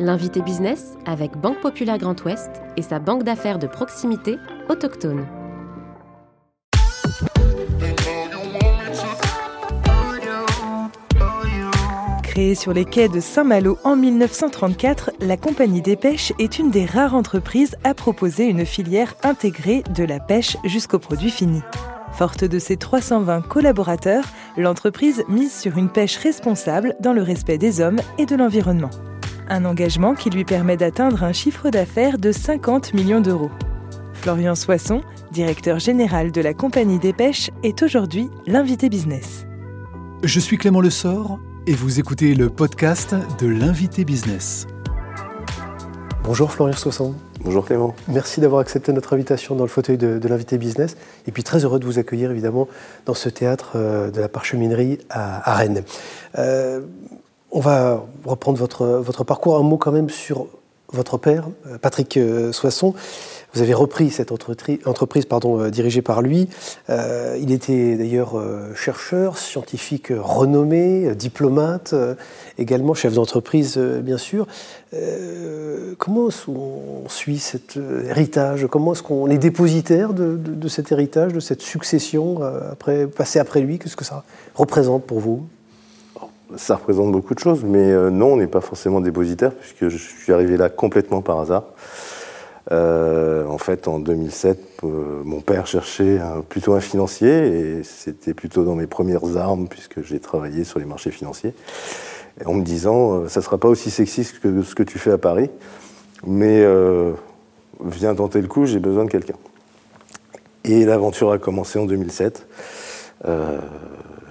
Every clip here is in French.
L'invité business avec Banque Populaire Grand Ouest et sa banque d'affaires de proximité autochtone. Créée sur les quais de Saint-Malo en 1934, la Compagnie des Pêches est une des rares entreprises à proposer une filière intégrée de la pêche jusqu'au produit fini. Forte de ses 320 collaborateurs, l'entreprise mise sur une pêche responsable dans le respect des hommes et de l'environnement. Un engagement qui lui permet d'atteindre un chiffre d'affaires de 50 millions d'euros. Florian Soisson, directeur général de la Compagnie des Pêches, est aujourd'hui l'invité business. Je suis Clément Lessort et vous écoutez le podcast de l'invité business. Bonjour Florian Soisson. Bonjour Clément. Merci d'avoir accepté notre invitation dans le fauteuil de, l'invité business. Et puis très heureux de vous accueillir évidemment dans ce théâtre euh, de la parcheminerie à, Rennes. Euh, on va reprendre votre, parcours. Un mot quand même sur votre père, euh, Patrick Soisson. Vous avez repris cette entreprise euh, dirigée par lui. Euh, il était d'ailleurs euh, chercheur, scientifique renommé, diplomate, également chef d'entreprise, bien sûr. comment est-ce suit cet héritage? Comment est-ce qu'on est dépositaire de, de, cet héritage, de cette succession après, passée après lui? Qu'est-ce que ça représente pour vous? Ça représente beaucoup de choses, mais non, on n'est pas forcément dépositaire, puisque je suis arrivé là complètement par hasard. Euh, en fait, en 2007, euh, mon père cherchait plutôt un financier et c'était plutôt dans mes premières armes puisque j'ai travaillé sur les marchés financiers. en me disant, euh, ça ne sera pas aussi sexiste que ce que tu fais à Paris, mais viens tenter le coup, j'ai besoin de quelqu'un. Et l'aventure a commencé en 2007.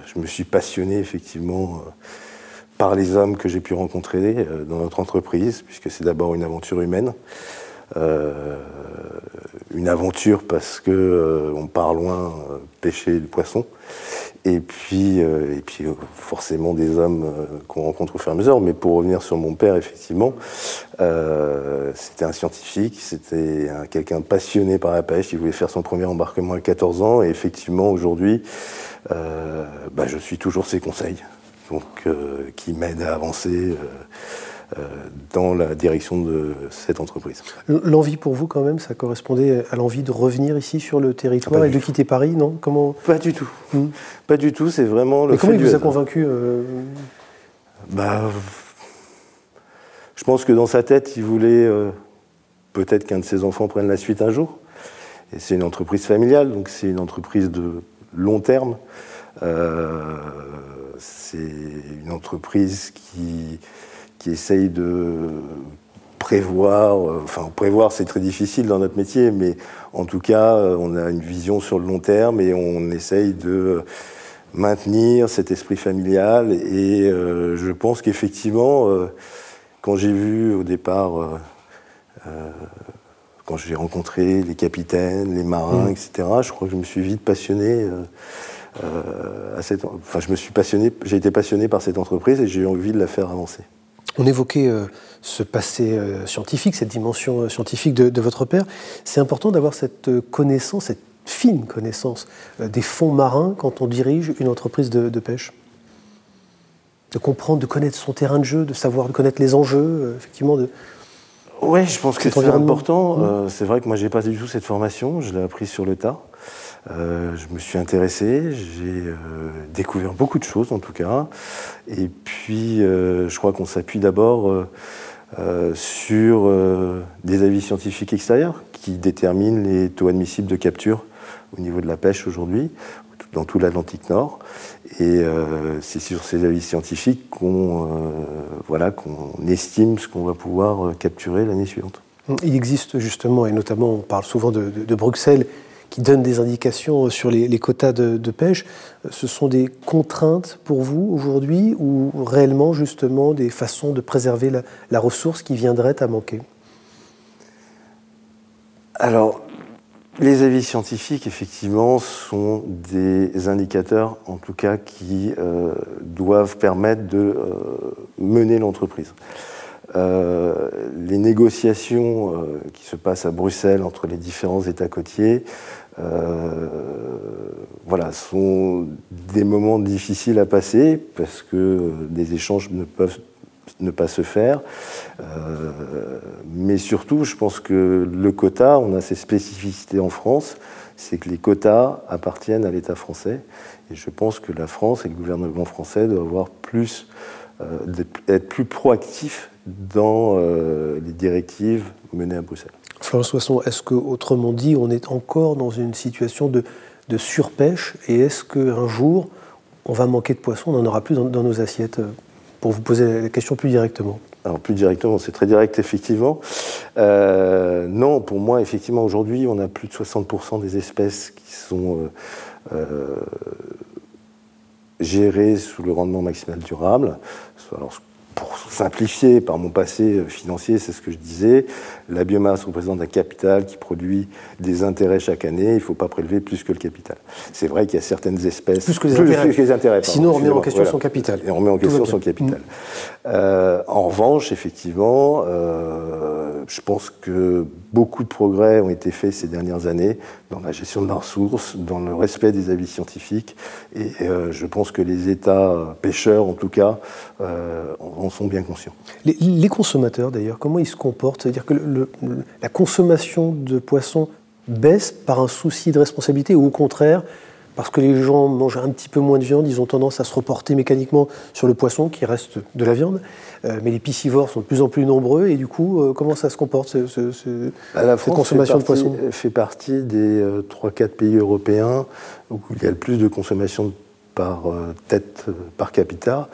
Je me suis passionné effectivement par les hommes que j'ai pu rencontrer dans notre entreprise, puisque c'est d'abord une aventure humaine. Euh, une aventure parce que euh, on part loin euh, pêcher le poisson et puis, et puis forcément des hommes qu'on rencontre au fur et à mesure. Mais pour revenir sur mon père, effectivement, c'était un scientifique, c'était quelqu'un passionné par la pêche, il voulait faire son premier embarquement à 14 ans, et effectivement, aujourd'hui, bah, je suis toujours ses conseils, donc, qui m'aident à avancer. Dans la direction de cette entreprise. L'envie pour vous, quand même, ça correspondait à l'envie de revenir ici sur le territoire et de quitter Paris, non? Comment Pas du tout. Hmm. Pas du tout, c'est vraiment le. Mais comment il vous a convaincu euh bah, Je pense que dans sa tête, il voulait euh, peut-être qu'un de ses enfants prenne la suite un jour. Et c'est une entreprise familiale, donc c'est une entreprise de long terme. c'est une entreprise qui qui essaye de prévoir, euh, enfin prévoir c'est très difficile dans notre métier, mais en tout cas euh, on a une vision sur le long terme et on essaye de maintenir cet esprit familial et euh, je pense qu'effectivement quand j'ai vu au départ quand j'ai rencontré les capitaines, les marins, mmh. etc., je crois que je me suis vite passionné. à cette, enfin, je me suis passionné, j'ai été passionné par cette entreprise et j'ai eu envie de la faire avancer. On évoquait euh, ce passé euh, scientifique, cette dimension euh, scientifique de, votre père. C'est important d'avoir cette connaissance, cette fine connaissance des fonds marins quand on dirige une entreprise de, pêche. De comprendre, de connaître son terrain de jeu, de savoir, de connaître les enjeux, effectivement. De, oui, je pense que c'est important. Mmh. c'est vrai que moi, j'ai pas du tout cette formation. Je l'ai appris sur le tas. Euh, je me suis intéressé, j'ai euh, découvert beaucoup de choses en tout cas. Et puis, euh, je crois qu'on s'appuie d'abord sur des avis scientifiques extérieurs qui déterminent les taux admissibles de capture au niveau de la pêche aujourd'hui, dans tout l'Atlantique Nord. Et c'est sur ces avis scientifiques qu'on voilà, estime ce qu'on va pouvoir capturer l'année suivante. Il existe justement, et notamment on parle souvent de Bruxelles, qui donnent des indications sur les, quotas de, pêche. Ce sont des contraintes pour vous aujourd'hui ou réellement justement des façons de préserver la, ressource qui viendrait à manquer? Alors, les avis scientifiques, effectivement, sont des indicateurs, en tout cas, qui euh, doivent permettre de euh, mener l'entreprise. Euh, les négociations qui se passent à Bruxelles entre les différents États côtiers euh, voilà, sont des moments difficiles à passer parce que des échanges ne peuvent ne pas se faire. mais surtout, je pense que le quota, on a ses spécificités en France, c'est que les quotas appartiennent à l'État français. Et je pense que la France et le gouvernement français doivent avoir plus, être plus proactifs dans les directives menées à Bruxelles. Florence Soisson, est-ce que, autrement dit, on est encore dans une situation de, surpêche et est-ce qu'un jour, on va manquer de poissons, on n'en aura plus dans, nos assiettes Pour vous poser la question plus directement? Alors plus directement, c'est très direct effectivement. Euh, non, pour moi, effectivement, aujourd'hui, on a plus de 60% des espèces qui sont euh, euh, gérées sous le rendement maximal durable. Pour simplifier, par mon passé financier, c'est ce que je disais, la biomasse représente un capital qui produit des intérêts chaque année. Il ne faut pas prélever plus que le capital. C'est vrai qu'il y a certaines espèces. Plus que les intérêts. Sinon, on remet en question son capital. Et on remet en question son capital. Euh, en revanche, effectivement, euh, je pense que beaucoup de progrès ont été faits ces dernières années dans la gestion de la ressource, dans le respect des avis scientifiques. Et euh, je pense que les États pêcheurs, en tout cas, en sont bien conscients. Les, consommateurs, d'ailleurs, comment ils se comportent? C'est-à-dire que la consommation de poissons baisse par un souci de responsabilité ou au contraire parce que les gens mangent un petit peu moins de viande, ils ont tendance à se reporter mécaniquement sur le poisson qui reste de la viande. Euh, mais les piscivores sont de plus en plus nombreux et du coup, euh, comment ça se comporte ce, bah, la France consommation de poissons? fait partie des 3-4 euh, pays européens où il y a le plus de consommation par tête par capita,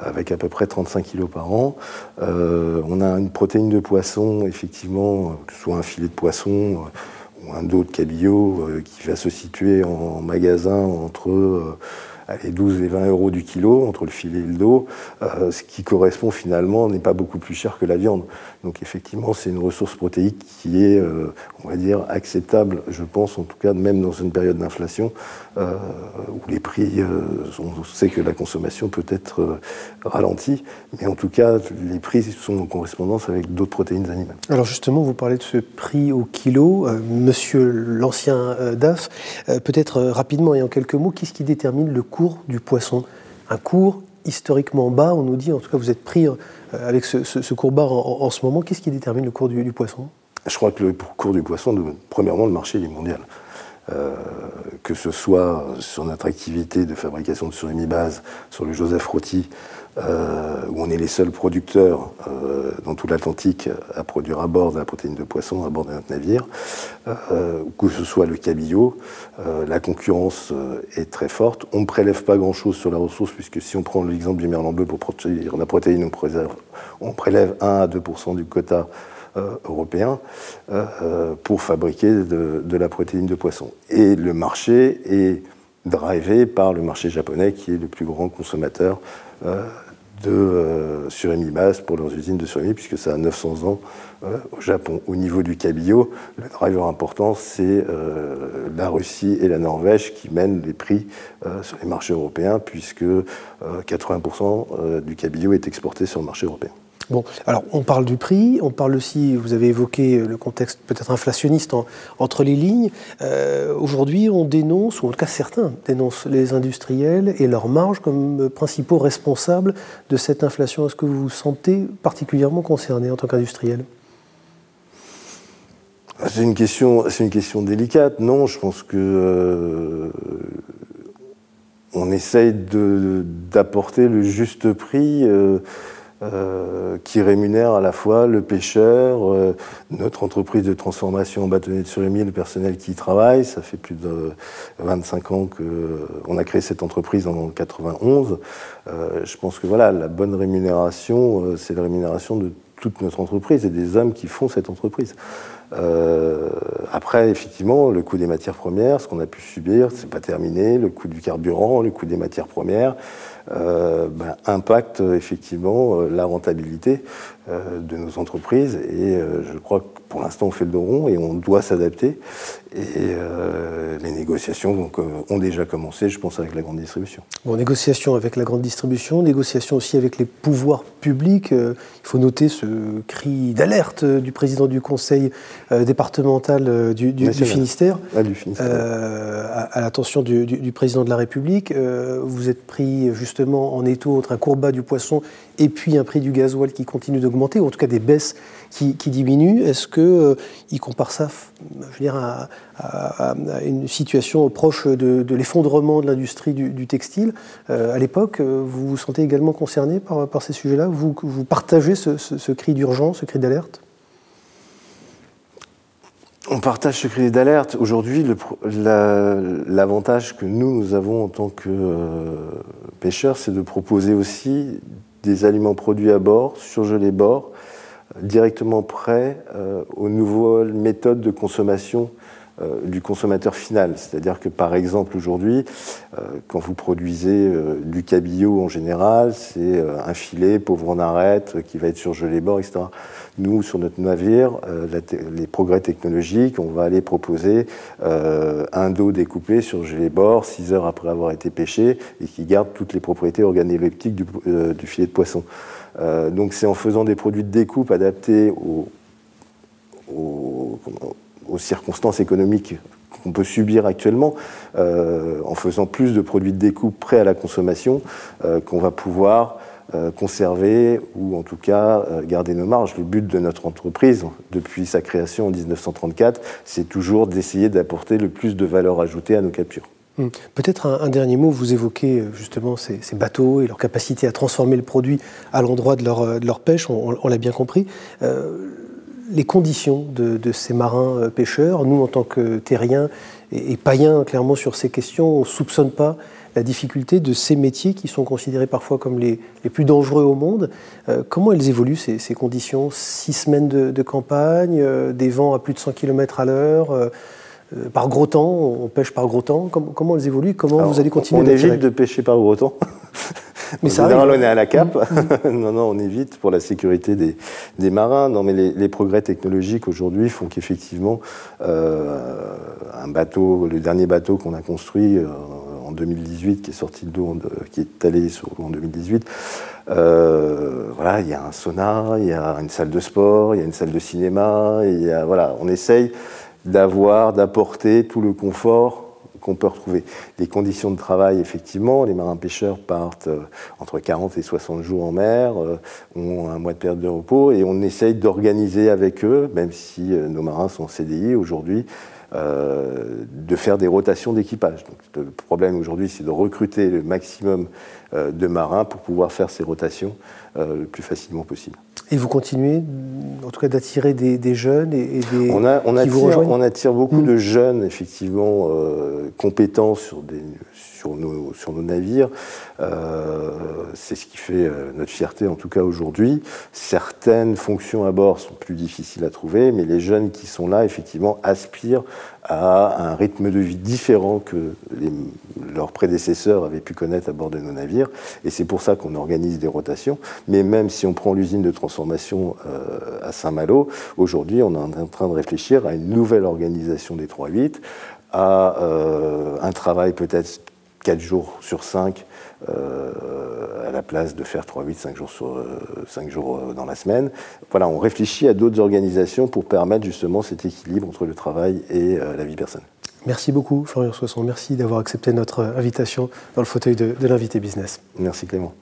avec à peu près 35 kg par an. on a une protéine de poisson, effectivement, que ce soit un filet de poisson un dos de cabillaud euh, qui va se situer en magasin entre euh, les 12 et 20 euros du kilo entre le filet et le dos, euh, ce qui correspond finalement n'est pas beaucoup plus cher que la viande. Donc effectivement, c'est une ressource protéique qui est, euh, on va dire, acceptable, je pense, en tout cas, même dans une période d'inflation euh, où les prix, on sait que la consommation peut être ralentie, mais en tout cas, les prix sont en correspondance avec d'autres protéines animales. Alors justement, vous parlez de ce prix au kilo, Monsieur l'ancien DAF, peut-être rapidement et en quelques mots, qu'est-ce qui détermine le cours du poisson. Un cours historiquement bas, on nous dit, en tout cas vous êtes pris euh, avec ce, cours bas en, ce moment, qu'est-ce qui détermine le cours du, poisson? Je crois que le cours du poisson, premièrement, le marché est mondial. Euh, que ce soit sur notre activité de fabrication de surimi base, sur le Joseph Roti, euh, où on est les seuls producteurs euh, dans tout l'Atlantique à produire à bord de la protéine de poisson, à bord de notre navire, euh, que ce soit le cabillaud, la concurrence est très forte. On ne prélève pas grand-chose sur la ressource, puisque si on prend l'exemple du merlan bleu pour produire la protéine, on, prélève 1 à 2% du quota européen pour fabriquer de, de, la protéine de poisson. Et le marché est drivé par le marché japonais, qui est le plus grand consommateur euh, de euh, surimi basse pour leurs usines de surimi, puisque ça a 900 ans euh, au Japon. Au niveau du cabillaud, le driver important, c'est la Russie et la Norvège qui mènent les prix sur les marchés européens, puisque 80% du cabillaud est exporté sur le marché européen. Bon, alors on parle du prix, on parle aussi, vous avez évoqué le contexte peut-être inflationniste entre les lignes. Euh, aujourd'hui, on dénonce, ou en tout cas certains dénoncent les industriels et leurs marges comme principaux responsables de cette inflation. Est-ce que vous vous sentez particulièrement concerné en tant qu'industriel? C'est une question, c'est une question délicate. Non, je pense que euh, on essaye d'apporter le juste prix. Euh, euh, qui rémunère à la fois le pêcheur, euh, notre entreprise de transformation en bâtonnet de surimi, le personnel qui y travaille. Ça fait plus de 25 ans qu'on a créé cette entreprise en 91. Euh, je pense que voilà, la bonne rémunération, c'est la rémunération de toute notre entreprise et des hommes qui font cette entreprise. Après, effectivement, le coût des matières premières, ce qu'on a pu subir, c'est pas terminé. Le coût du carburant, le coût des matières premières. Euh, ben, impacte effectivement euh, la rentabilité euh, de nos entreprises. Et je crois que pour l'instant, on fait le dos rond et on doit s'adapter. Et les négociations ont déjà commencé, je pense, avec la grande distribution. Bon, négociations avec la grande distribution, négociations aussi avec les pouvoirs publics. il faut noter ce cri d'alerte du président du conseil départemental du, Finistère, ah, du Finistère. à, l'attention du, président de la République. vous êtes pris justement en étau entre un cours bas du poisson et puis un prix du gasoil qui continue d'augmenter, ou en tout cas des baisses qui, diminuent, est-ce qu'il compare ça je veux dire, à, une situation proche de, l'effondrement de l'industrie du, textile À l'époque, vous vous sentez également concerné par, par ces sujets-là? Vous, vous partagez ce, ce cri d'urgence, ce cri d'alerte? On partage ce cri d'alerte. Aujourd'hui, l'avantage que nous, avons en tant que euh, pêcheurs, c'est de proposer aussi des aliments produits à bord, surgelés bord, directement prêts euh, aux nouvelles méthodes de consommation euh, du consommateur final. C'est-à-dire que par exemple aujourd'hui, euh, quand vous produisez euh, du cabillaud en général, c'est un filet pauvre en arête qui va être surgelé bord, etc. Nous, sur notre navire, les progrès technologiques, on va aller proposer un dos découpé surgelé bord 6 heures après avoir été pêché et qui garde toutes les propriétés organoleptiques du, du filet de poisson. donc c'est en faisant des produits de découpe adaptés aux, aux, aux circonstances économiques qu'on peut subir actuellement, euh, en faisant plus de produits de découpe prêts à la consommation, euh, qu'on va pouvoir euh, conserver ou en tout cas garder nos marges. Le but de notre entreprise, depuis sa création en 1934, c'est toujours d'essayer d'apporter le plus de valeur ajoutée à nos captures. Hum. Peut-être un, dernier mot, vous évoquez justement ces, bateaux et leur capacité à transformer le produit à l'endroit de leur, de leur pêche, on, l'a bien compris les conditions de, ces marins euh, pêcheurs. Nous, en tant que terriens et, païens, clairement, sur ces questions, on ne soupçonne pas la difficulté de ces métiers qui sont considérés parfois comme les, plus dangereux au monde. Euh, comment elles évoluent, ces, conditions? Six semaines de, campagne, euh, des vents à plus de 100 km à l'heure par gros temps, on pêche par gros temps. Comment, elles évoluent? Comment vous allez continuer On évite de pêcher par gros temps. Mais ça général, on est à la cape. Non, non, on évite pour la sécurité des, des marins. Non, mais les, progrès technologiques aujourd'hui font qu'effectivement, euh, un bateau, le dernier bateau qu'on a construit euh, en 2018, qui est sorti de l'eau, qui est allé sur l'eau en 2018, euh, voilà, il y a un sauna, il y a une salle de sport, il y a une salle de cinéma, il y a, voilà, on essaye d'avoir, d'apporter tout le confort qu'on peut retrouver. Les conditions de travail, effectivement, les marins-pêcheurs partent euh, entre 40 et 60 jours en mer, euh, ont un mois de période de repos, et on essaye d'organiser avec eux, même si euh, nos marins sont CDI aujourd'hui, de faire des rotations d'équipage. Le problème aujourd'hui, c'est de recruter le maximum de marins pour pouvoir faire ces rotations le plus facilement possible. Et vous continuez, en tout cas, d'attirer des, jeunes et, des on, a, on, attire, on attire beaucoup hmm. de jeunes, effectivement, euh, compétents sur, des, sur, nos, sur nos navires. Euh, c'est ce qui fait euh, notre fierté, en tout cas aujourd'hui. Certaines fonctions à bord sont plus difficiles à trouver, mais les jeunes qui sont là, effectivement, aspirent à un rythme de vie différent que leurs prédécesseurs avaient pu connaître à bord de nos navires. Et c'est pour ça qu'on organise des rotations. Mais même si on prend l'usine de transformation euh, à Saint-Malo, aujourd'hui, on est en train de réfléchir à une nouvelle organisation des 3-8, à euh, un travail peut-être 4 jours sur 5 euh, à la place de faire 3-8, 5 jours, sur, 5 jours dans la semaine. Voilà, on réfléchit à d'autres organisations pour permettre justement cet équilibre entre le travail et la vie personnelle. Merci beaucoup, Florian Soisson. Merci d'avoir accepté notre invitation dans le fauteuil de, de l'invité business. Merci, Clément.